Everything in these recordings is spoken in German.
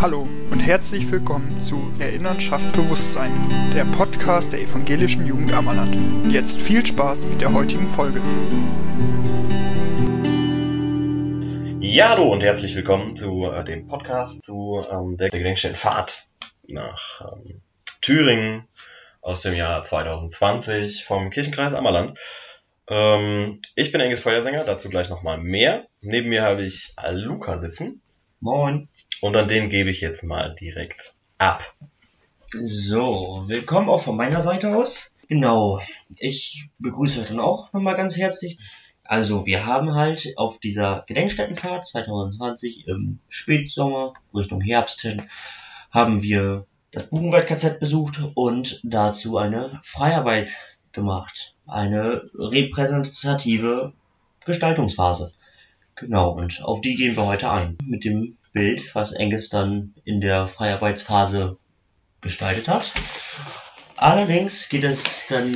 Hallo und herzlich willkommen zu Erinnern schafft Bewusstsein, der Podcast der evangelischen Jugend Ammerland. Und jetzt viel Spaß mit der heutigen Folge. Ja, hallo und herzlich willkommen zu äh, dem Podcast zu ähm, der Gedenkstättenfahrt nach ähm, Thüringen aus dem Jahr 2020 vom Kirchenkreis Ammerland. Ähm, ich bin Engels Feuersänger, dazu gleich nochmal mehr. Neben mir habe ich Luca sitzen. Moin. Und an den gebe ich jetzt mal direkt ab. So, willkommen auch von meiner Seite aus. Genau, ich begrüße euch dann auch nochmal ganz herzlich. Also, wir haben halt auf dieser Gedenkstättenfahrt 2020 im Spätsommer Richtung Herbst hin, haben wir das Buchenwald-KZ besucht und dazu eine Freiarbeit gemacht. Eine repräsentative Gestaltungsphase. Genau, und auf die gehen wir heute an. Mit dem Bild, was Engels dann in der Freiarbeitsphase gestaltet hat. Allerdings geht es dann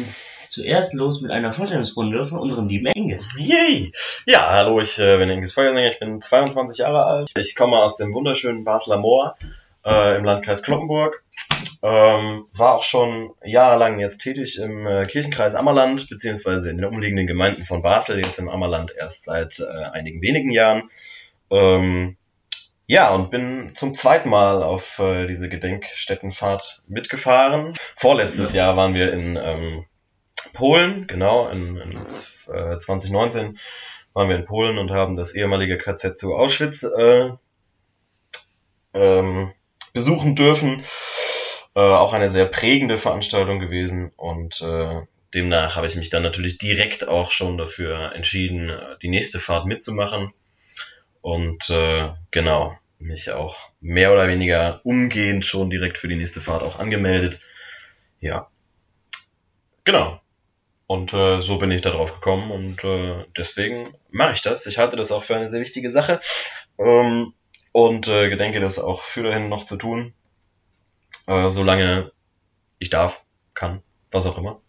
zuerst los mit einer Vorstellungsrunde von unserem lieben Engels. Yay! Ja, hallo, ich äh, bin Engels Feuersänger, ich bin 22 Jahre alt. Ich komme aus dem wunderschönen Basler Moor äh, im Landkreis Kloppenburg. Ähm, war auch schon jahrelang jetzt tätig im äh, Kirchenkreis Ammerland, beziehungsweise in den umliegenden Gemeinden von Basel, jetzt im Ammerland erst seit äh, einigen wenigen Jahren. Ähm, ja, und bin zum zweiten Mal auf äh, diese Gedenkstättenfahrt mitgefahren. Vorletztes ja. Jahr waren wir in ähm, Polen, genau, in, in äh, 2019 waren wir in Polen und haben das ehemalige KZ zu Auschwitz äh, ähm, besuchen dürfen. Äh, auch eine sehr prägende Veranstaltung gewesen und äh, demnach habe ich mich dann natürlich direkt auch schon dafür entschieden, die nächste Fahrt mitzumachen. Und äh, genau, mich auch mehr oder weniger umgehend schon direkt für die nächste Fahrt auch angemeldet. Ja. Genau. Und äh, so bin ich da drauf gekommen und äh, deswegen mache ich das. Ich halte das auch für eine sehr wichtige Sache ähm, und äh, gedenke das auch für dahin noch zu tun, äh, solange ich darf, kann, was auch immer.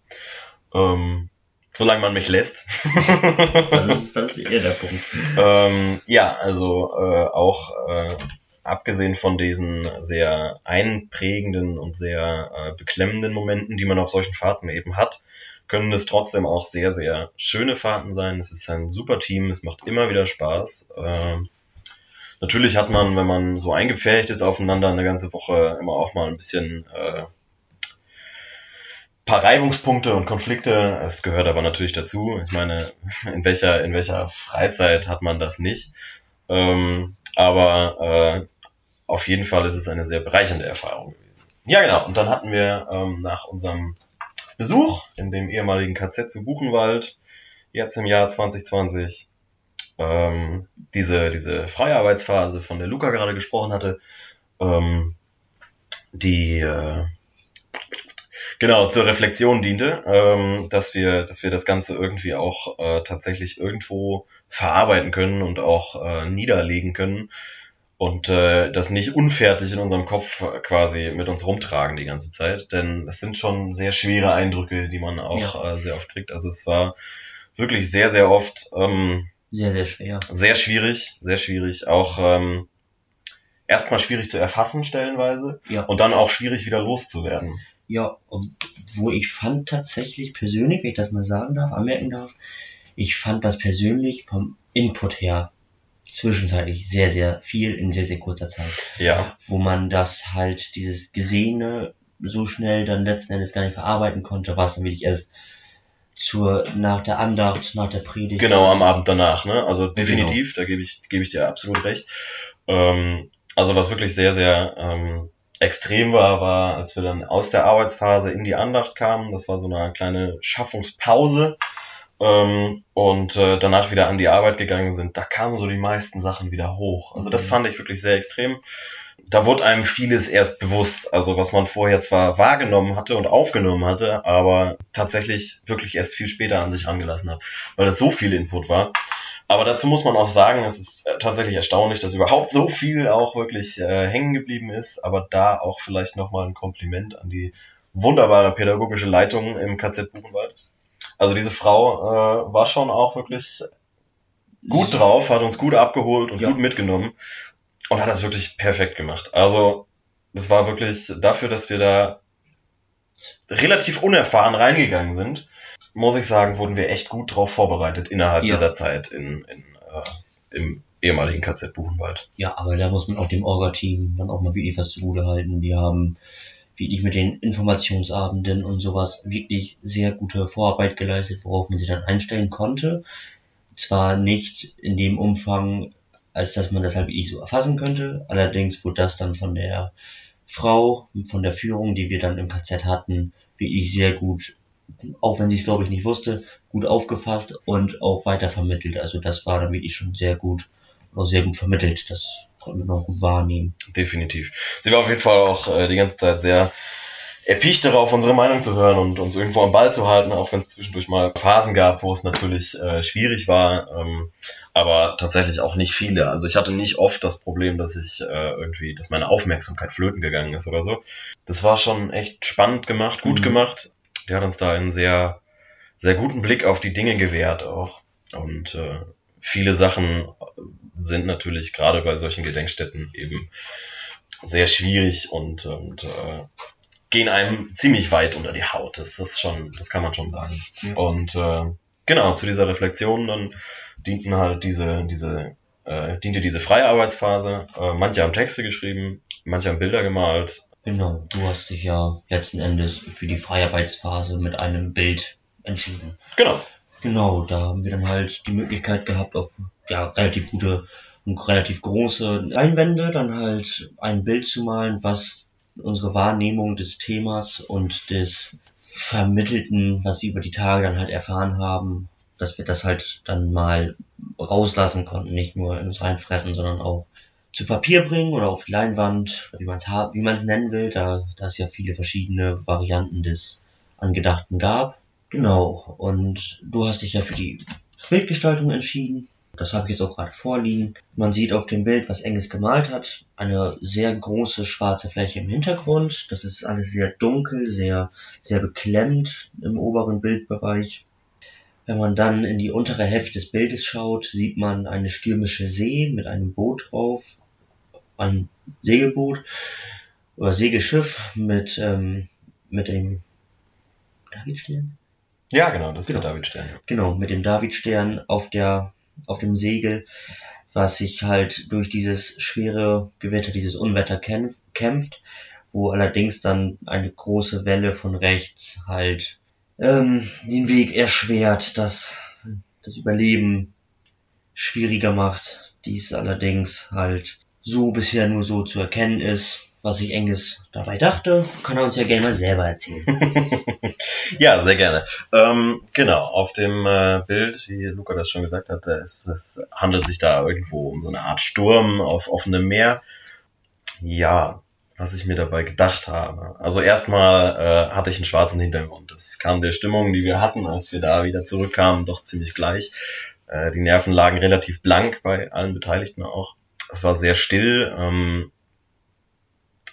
Ähm, Solange man mich lässt. das, ist, das ist eher der Punkt. ähm, ja, also äh, auch äh, abgesehen von diesen sehr einprägenden und sehr äh, beklemmenden Momenten, die man auf solchen Fahrten eben hat, können es trotzdem auch sehr, sehr schöne Fahrten sein. Es ist ein super Team, es macht immer wieder Spaß. Äh, natürlich hat man, wenn man so eingepfercht ist aufeinander eine ganze Woche, immer auch mal ein bisschen äh, paar Reibungspunkte und Konflikte. Es gehört aber natürlich dazu. Ich meine, in welcher, in welcher Freizeit hat man das nicht? Ähm, aber äh, auf jeden Fall ist es eine sehr bereichernde Erfahrung gewesen. Ja, genau. Und dann hatten wir ähm, nach unserem Besuch in dem ehemaligen KZ zu Buchenwald, jetzt im Jahr 2020, ähm, diese, diese Freiarbeitsphase, von der Luca gerade gesprochen hatte, ähm, die äh, genau zur Reflexion diente, ähm, dass wir, dass wir das Ganze irgendwie auch äh, tatsächlich irgendwo verarbeiten können und auch äh, niederlegen können und äh, das nicht unfertig in unserem Kopf quasi mit uns rumtragen die ganze Zeit, denn es sind schon sehr schwere Eindrücke, die man auch ja. äh, sehr oft kriegt. Also es war wirklich sehr, sehr oft ähm, sehr, sehr schwer. Sehr schwierig, sehr schwierig. Auch ähm, erstmal schwierig zu erfassen stellenweise ja. und dann auch schwierig wieder loszuwerden. Ja, wo ich fand tatsächlich persönlich, wenn ich das mal sagen darf, anmerken darf, ich fand das persönlich vom Input her zwischenzeitlich sehr, sehr viel in sehr, sehr kurzer Zeit. Ja. Wo man das halt, dieses Gesehene so schnell dann letzten Endes gar nicht verarbeiten konnte, was dann wirklich erst zur, nach der Andacht, nach der Predigt. Genau, am Abend danach, ne? Also definitiv, genau. da gebe ich, gebe ich dir absolut recht. Ähm, also was wirklich sehr, sehr ähm, extrem war, war, als wir dann aus der Arbeitsphase in die Andacht kamen. Das war so eine kleine Schaffungspause. Ähm, und äh, danach wieder an die Arbeit gegangen sind, da kamen so die meisten Sachen wieder hoch. Also das mhm. fand ich wirklich sehr extrem. Da wurde einem vieles erst bewusst, also was man vorher zwar wahrgenommen hatte und aufgenommen hatte, aber tatsächlich wirklich erst viel später an sich angelassen hat, weil das so viel Input war. Aber dazu muss man auch sagen, es ist äh, tatsächlich erstaunlich, dass überhaupt so viel auch wirklich äh, hängen geblieben ist. Aber da auch vielleicht nochmal ein Kompliment an die wunderbare pädagogische Leitung im KZ Buchenwald. Also diese Frau äh, war schon auch wirklich gut drauf, hat uns gut abgeholt und ja. gut mitgenommen. und hat das wirklich perfekt gemacht. Also, es war wirklich dafür, dass wir da relativ unerfahren reingegangen sind, muss ich sagen, wurden wir echt gut drauf vorbereitet innerhalb Ja. dieser Zeit in, in, äh, im ehemaligen KZ Buchenwald. Ja, aber da muss man auch dem Orga-Team dann auch mal wirklich was zugute halten. Die haben wirklich mit den Informationsabenden und sowas wirklich sehr gute Vorarbeit geleistet, worauf man sich dann einstellen konnte. Zwar nicht in dem Umfang, als dass man das halt wirklich so erfassen könnte. Allerdings wurde das dann von der Frau, von der Führung, die wir dann im KZ hatten, wirklich sehr gut, auch wenn sie es glaube ich nicht wusste, gut aufgefasst und auch weiter vermittelt. Also das war dann wirklich schon sehr gut auch sehr gut vermittelt. Das konnten wir noch gut wahrnehmen. Definitiv. Sie war auf jeden Fall auch äh, die ganze Zeit sehr erpicht darauf, unsere Meinung zu hören und uns irgendwo am Ball zu halten, auch wenn es zwischendurch mal Phasen gab, wo es natürlich äh, schwierig war, ähm, aber tatsächlich auch nicht viele. Also ich hatte nicht oft das Problem, dass ich äh, irgendwie, dass meine Aufmerksamkeit flöten gegangen ist oder so. Das war schon echt spannend gemacht, gut Mhm. gemacht. Die hat uns da einen sehr, sehr guten Blick auf die Dinge gewährt auch. Und äh, viele Sachen sind natürlich gerade bei solchen Gedenkstätten eben sehr schwierig und, und äh, gehen einem ziemlich weit unter die Haut. Das ist schon, das kann man schon sagen. Ja. Und äh, genau, zu dieser Reflexion dann dienten halt diese, diese, äh, diente diese freie Arbeitsphase. Äh, manche haben Texte geschrieben, manche haben Bilder gemalt. Genau, du hast dich ja letzten Endes für die Freiarbeitsphase mit einem Bild entschieden. Genau. Genau, da haben wir dann halt die Möglichkeit gehabt, auf ja, relativ gute und relativ große Leinwände dann halt ein Bild zu malen, was unsere Wahrnehmung des Themas und des Vermittelten, was wir über die Tage dann halt erfahren haben, dass wir das halt dann mal rauslassen konnten, nicht nur in uns reinfressen, sondern auch zu Papier bringen oder auf die Leinwand, wie man es wie man es nennen will, da, es ja viele verschiedene Varianten des Angedachten gab. Genau, und du hast dich ja für die Bildgestaltung entschieden. Das habe ich jetzt auch gerade vorliegen. Man sieht auf dem Bild, was Engels gemalt hat, eine sehr große schwarze Fläche im Hintergrund. Das ist alles sehr dunkel, sehr, sehr beklemmt im oberen Bildbereich. Wenn man dann in die untere Hälfte des Bildes schaut, sieht man eine stürmische See mit einem Boot drauf, ein Segelboot oder Segelschiff mit, ähm, mit dem Davidstern? Ja, genau, das ist Genau. der Davidstern. Genau, mit dem Davidstern auf der, auf dem Segel, was sich halt durch dieses schwere Gewitter, dieses Unwetter kämpf, kämpft, wo allerdings dann eine große Welle von rechts halt ähm, den Weg erschwert, das, das Überleben schwieriger macht. Dies allerdings halt so bisher nur so zu erkennen ist, was sich Engels dabei dachte, kann er uns ja gerne mal selber erzählen. Ja, sehr gerne. Ähm, genau, auf dem äh, Bild, wie Luca das schon gesagt hat, ist, es handelt sich da irgendwo um so eine Art Sturm auf offenem Meer. Ja, was ich mir dabei gedacht habe. Also erstmal äh, hatte ich einen schwarzen Hintergrund. Das kam der Stimmung, die wir hatten, als wir da wieder zurückkamen, doch ziemlich gleich. Äh, die Nerven lagen relativ blank bei allen Beteiligten auch. Es war sehr still. Ähm,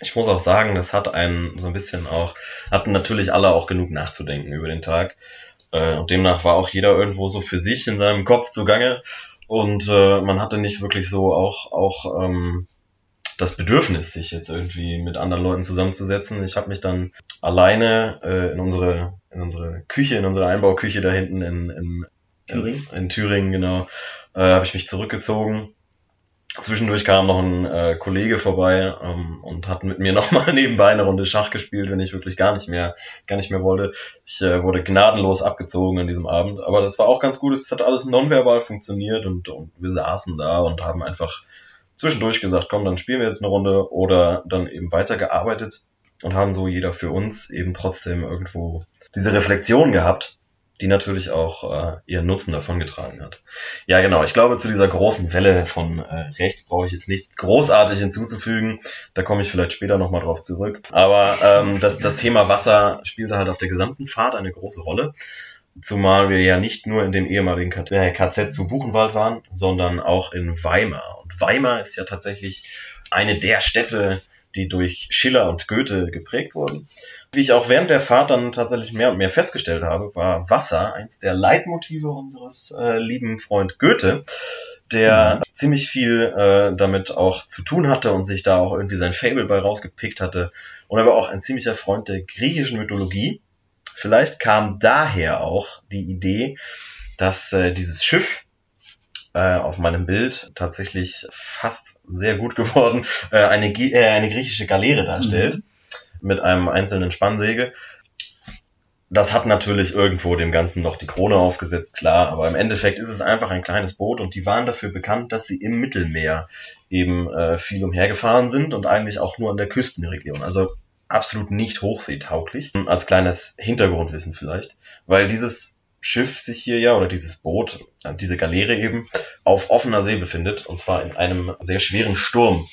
ich muss auch sagen, das hat einen so ein bisschen auch hatten natürlich alle auch genug nachzudenken über den Tag. Äh, und demnach war auch jeder irgendwo so für sich in seinem Kopf zugange. Und äh, man hatte nicht wirklich so auch, auch ähm, das Bedürfnis, sich jetzt irgendwie mit anderen Leuten zusammenzusetzen. Ich habe mich dann alleine äh, in unsere in unsere Küche, in unsere Einbauküche da hinten in, in, Thüringen? in, in Thüringen, genau, äh, habe ich mich zurückgezogen. Zwischendurch kam noch ein äh, Kollege vorbei ähm, und hat mit mir nochmal nebenbei eine Runde Schach gespielt, wenn ich wirklich gar nicht mehr, gar nicht mehr wollte. Ich äh, wurde gnadenlos abgezogen an diesem Abend, aber das war auch ganz gut. Es hat alles nonverbal funktioniert und, und wir saßen da und haben einfach zwischendurch gesagt, komm, dann spielen wir jetzt eine Runde oder dann eben weitergearbeitet und haben so jeder für uns eben trotzdem irgendwo diese Reflexion gehabt, die natürlich auch äh, ihren Nutzen davongetragen hat. Ja, genau. Ich glaube, zu dieser großen Welle von äh, rechts brauche ich jetzt nicht großartig hinzuzufügen. Da komme ich vielleicht später nochmal drauf zurück. Aber ähm, das, das Thema Wasser spielte halt auf der gesamten Fahrt eine große Rolle. Zumal wir ja nicht nur in dem ehemaligen KZ äh, KZ zu Buchenwald waren, sondern auch in Weimar. Und Weimar ist ja tatsächlich eine der Städte, die durch Schiller und Goethe geprägt wurden. Wie ich auch während der Fahrt dann tatsächlich mehr und mehr festgestellt habe, war Wasser eins der Leitmotive unseres äh, lieben Freund Goethe, der mhm. ziemlich viel äh, damit auch zu tun hatte und sich da auch irgendwie sein Fable bei rausgepickt hatte. Und er war auch ein ziemlicher Freund der griechischen Mythologie. Vielleicht kam daher auch die Idee, dass äh, dieses Schiff, äh, auf meinem Bild tatsächlich fast sehr gut geworden, äh, eine, äh, eine griechische Galeere darstellt. Mhm. Mit einem einzelnen Spannsegel. Das hat natürlich irgendwo dem Ganzen noch die Krone aufgesetzt, klar, aber im Endeffekt ist es einfach ein kleines Boot und die waren dafür bekannt, dass sie im Mittelmeer eben äh, viel umhergefahren sind und eigentlich auch nur an der Küstenregion. Also absolut nicht hochseetauglich. Als kleines Hintergrundwissen vielleicht, weil dieses Schiff sich hier ja, oder dieses Boot, äh, diese Galeere eben, auf offener See befindet, und zwar in einem sehr schweren Sturm.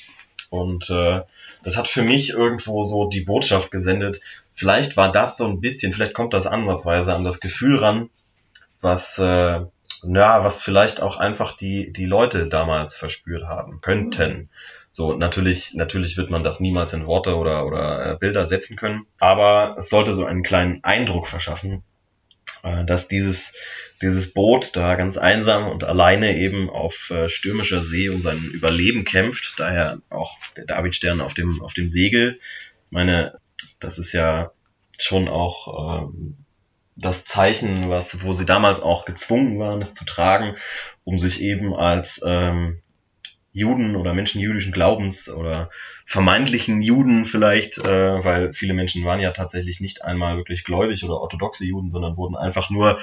Und äh, das hat für mich irgendwo so die Botschaft gesendet. Vielleicht war das so ein bisschen, vielleicht kommt das ansatzweise an das Gefühl ran, was, äh, ja, was vielleicht auch einfach die, die Leute damals verspürt haben könnten. So, natürlich, natürlich wird man das niemals in Worte oder, oder äh, Bilder setzen können, aber es sollte so einen kleinen Eindruck verschaffen, dass dieses, dieses Boot da ganz einsam und alleine eben auf äh, stürmischer See um sein Überleben kämpft. Daher auch der Davidstern auf dem, auf dem Segel. Ich meine, das ist ja schon auch ähm, das Zeichen, was, wo sie damals auch gezwungen waren, es zu tragen, um sich eben als ähm, Juden oder Menschen jüdischen Glaubens oder vermeintlichen Juden vielleicht, äh, weil viele Menschen waren ja tatsächlich nicht einmal wirklich gläubig oder orthodoxe Juden, sondern wurden einfach nur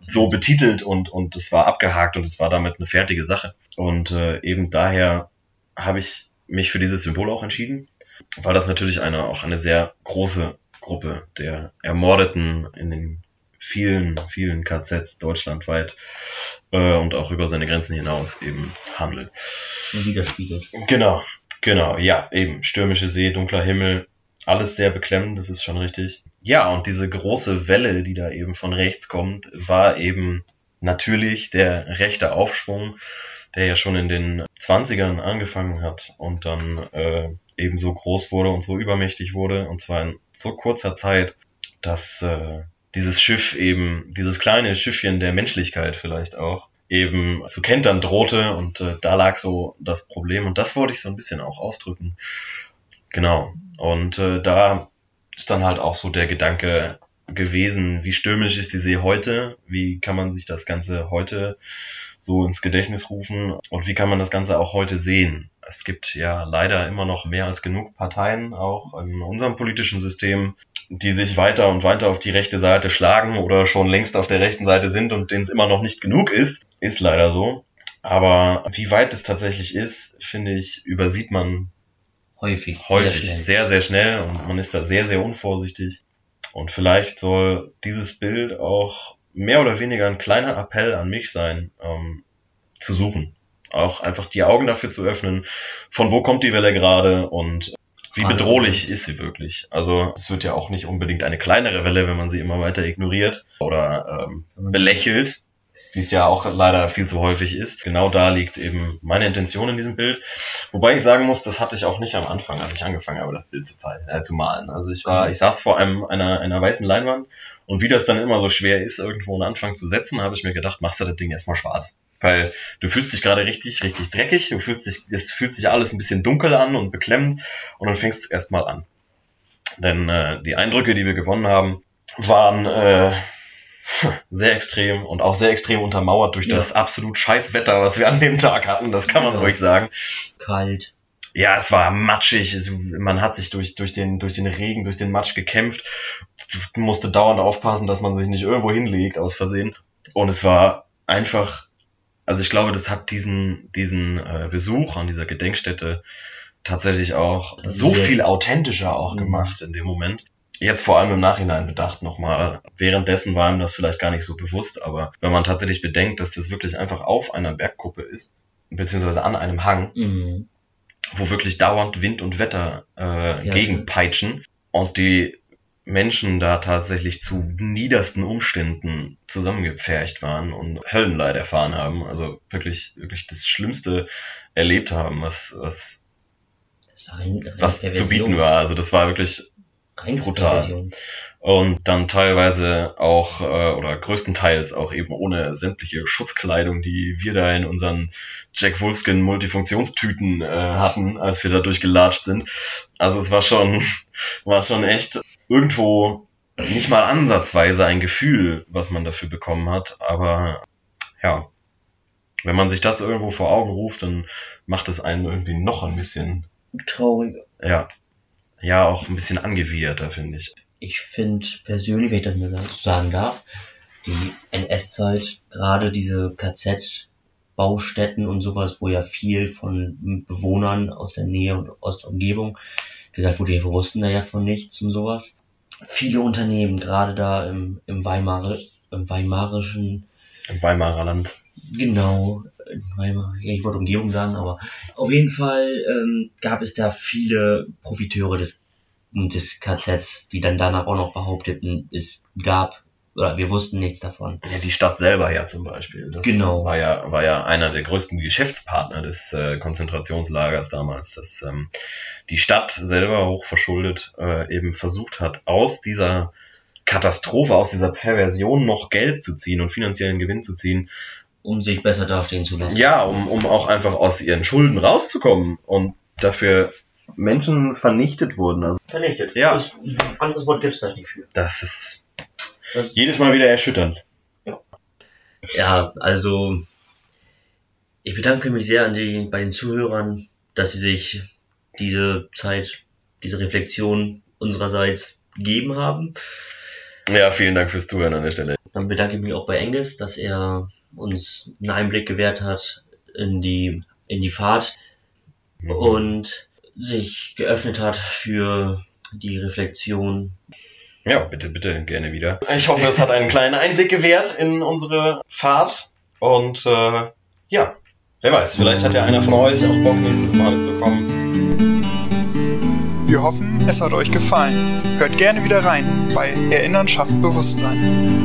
so betitelt und und es war abgehakt und es war damit eine fertige Sache. Und äh, eben daher habe ich mich für dieses Symbol auch entschieden, weil das natürlich eine auch eine sehr große Gruppe der Ermordeten in den vielen, vielen KZs deutschlandweit äh, und auch über seine Grenzen hinaus eben handelt. Widerspiegelt. Genau, genau, ja, eben. Stürmische See, dunkler Himmel, alles sehr beklemmend, das ist schon richtig. Ja, und diese große Welle, die da eben von rechts kommt, war eben natürlich der rechte Aufschwung, der ja schon in den 20ern angefangen hat und dann äh, eben so groß wurde und so übermächtig wurde, und zwar in so kurzer Zeit, dass äh, dieses Schiff eben, dieses kleine Schiffchen der Menschlichkeit vielleicht auch, eben zu kentern drohte und äh, da lag so das Problem und das wollte ich so ein bisschen auch ausdrücken. Genau. Und äh, da ist dann halt auch so der Gedanke gewesen, wie stürmisch ist die See heute? Wie kann man sich das Ganze heute so ins Gedächtnis rufen? Und wie kann man das Ganze auch heute sehen? Es gibt ja leider immer noch mehr als genug Parteien, auch in unserem politischen System, die sich weiter und weiter auf die rechte Seite schlagen oder schon längst auf der rechten Seite sind und denen es immer noch nicht genug ist, ist leider so. Aber wie weit es tatsächlich ist, finde ich, übersieht man häufig, häufig, sehr, sehr, sehr schnell und man ist da sehr, sehr unvorsichtig. Und vielleicht soll dieses Bild auch mehr oder weniger ein kleiner Appell an mich sein, ähm, zu suchen. Auch einfach die Augen dafür zu öffnen, von wo kommt die Welle gerade und wie bedrohlich ist sie wirklich? Also es wird ja auch nicht unbedingt eine kleinere Welle, wenn man sie immer weiter ignoriert oder ähm, belächelt, wie es ja auch leider viel zu häufig ist. Genau da liegt eben meine Intention in diesem Bild. Wobei ich sagen muss, das hatte ich auch nicht am Anfang, als ich angefangen habe, das Bild zu zeichnen, äh, zu malen. Also ich war, ich saß vor einem einer, einer weißen Leinwand und wie das dann immer so schwer ist, irgendwo einen Anfang zu setzen, habe ich mir gedacht, machst du das Ding erstmal schwarz. Weil du fühlst dich gerade richtig, richtig dreckig, du fühlst dich, es fühlt sich alles ein bisschen dunkel an und beklemmend und dann fängst du erstmal an. Denn äh, die Eindrücke, die wir gewonnen haben, waren äh, sehr extrem und auch sehr extrem untermauert durch ja. das absolut scheiß Wetter, was wir an dem Tag hatten, das kann man ja. ruhig sagen. Kalt. Ja, es war matschig. Man hat sich durch, durch, den, durch den Regen, durch den Matsch gekämpft, musste dauernd aufpassen, dass man sich nicht irgendwo hinlegt aus Versehen. Und es war einfach also ich glaube, das hat diesen, diesen äh, Besuch an dieser Gedenkstätte tatsächlich auch so viel authentischer auch mhm. gemacht in dem Moment. Jetzt vor allem im Nachhinein bedacht nochmal. Währenddessen war ihm das vielleicht gar nicht so bewusst, aber wenn man tatsächlich bedenkt, dass das wirklich einfach auf einer Bergkuppe ist, beziehungsweise an einem Hang, mhm. Wo wirklich dauernd Wind und Wetter äh, ja, gegenpeitschen und die Menschen da tatsächlich zu niedersten Umständen zusammengepfercht waren und Höllenleid erfahren haben. Also wirklich, wirklich das Schlimmste erlebt haben, was, was rein, rein was zu bieten war. Also das war wirklich Rein brutal. Und dann teilweise auch äh, oder größtenteils auch eben ohne sämtliche Schutzkleidung, die wir da in unseren Jack Wolfskin Multifunktionstüten äh, hatten, als wir da durchgelatscht sind. Also es war schon war schon echt irgendwo nicht mal ansatzweise ein Gefühl, was man dafür bekommen hat, aber ja, wenn man sich das irgendwo vor Augen ruft, dann macht es einen irgendwie noch ein bisschen, Trauriger. ja, ja, auch ein bisschen angewidерter, finde ich. Ich finde persönlich, wenn ich das mal so sagen darf, die NS-Zeit, gerade diese KZ-Baustätten und sowas, wo ja viel von Bewohnern aus der Nähe und aus der Umgebung gesagt wurde, wir wussten da ja von nichts und sowas. Viele Unternehmen, gerade da im, im, Weimar, im Weimarischen Im Weimarer Land. Genau, Weimar, ich wollte Umgebung sagen, aber auf jeden Fall ähm, gab es da viele Profiteure des, des KZs, die dann danach auch noch behaupteten, es gab, oder wir wussten nichts davon. Ja, die Stadt selber ja zum Beispiel. Das Genau. war ja, war ja einer der größten Geschäftspartner des äh, Konzentrationslagers damals, dass ähm, die Stadt selber hoch verschuldet äh, eben versucht hat, aus dieser Katastrophe, aus dieser Perversion noch Geld zu ziehen und finanziellen Gewinn zu ziehen. Um sich besser dastehen zu lassen. Ja, um, um auch einfach aus ihren Schulden rauszukommen und dafür Menschen vernichtet wurden. Also Vernichtet. Ja. Das, anderes Wort gibt's da nicht für. das ist Das, jedes Mal wieder erschütternd. ja, also ich bedanke mich sehr an die, bei den Zuhörern, dass sie sich diese Zeit, diese Reflexion unsererseits gegeben haben. Ja, vielen Dank fürs Zuhören an der Stelle. Dann bedanke ich mich auch bei Engels, dass er uns einen Einblick gewährt hat in die, in die Fahrt Mhm. und sich geöffnet hat für die Reflexion. Ja, bitte, bitte, gerne wieder. Ich hoffe, es hat einen kleinen Einblick gewährt in unsere Fahrt. Und äh, ja, wer weiß, vielleicht hat ja einer von euch auch Bock, nächstes Mal mitzukommen. Wir hoffen, es hat euch gefallen. Hört gerne wieder rein bei Erinnern schafft Bewusstsein.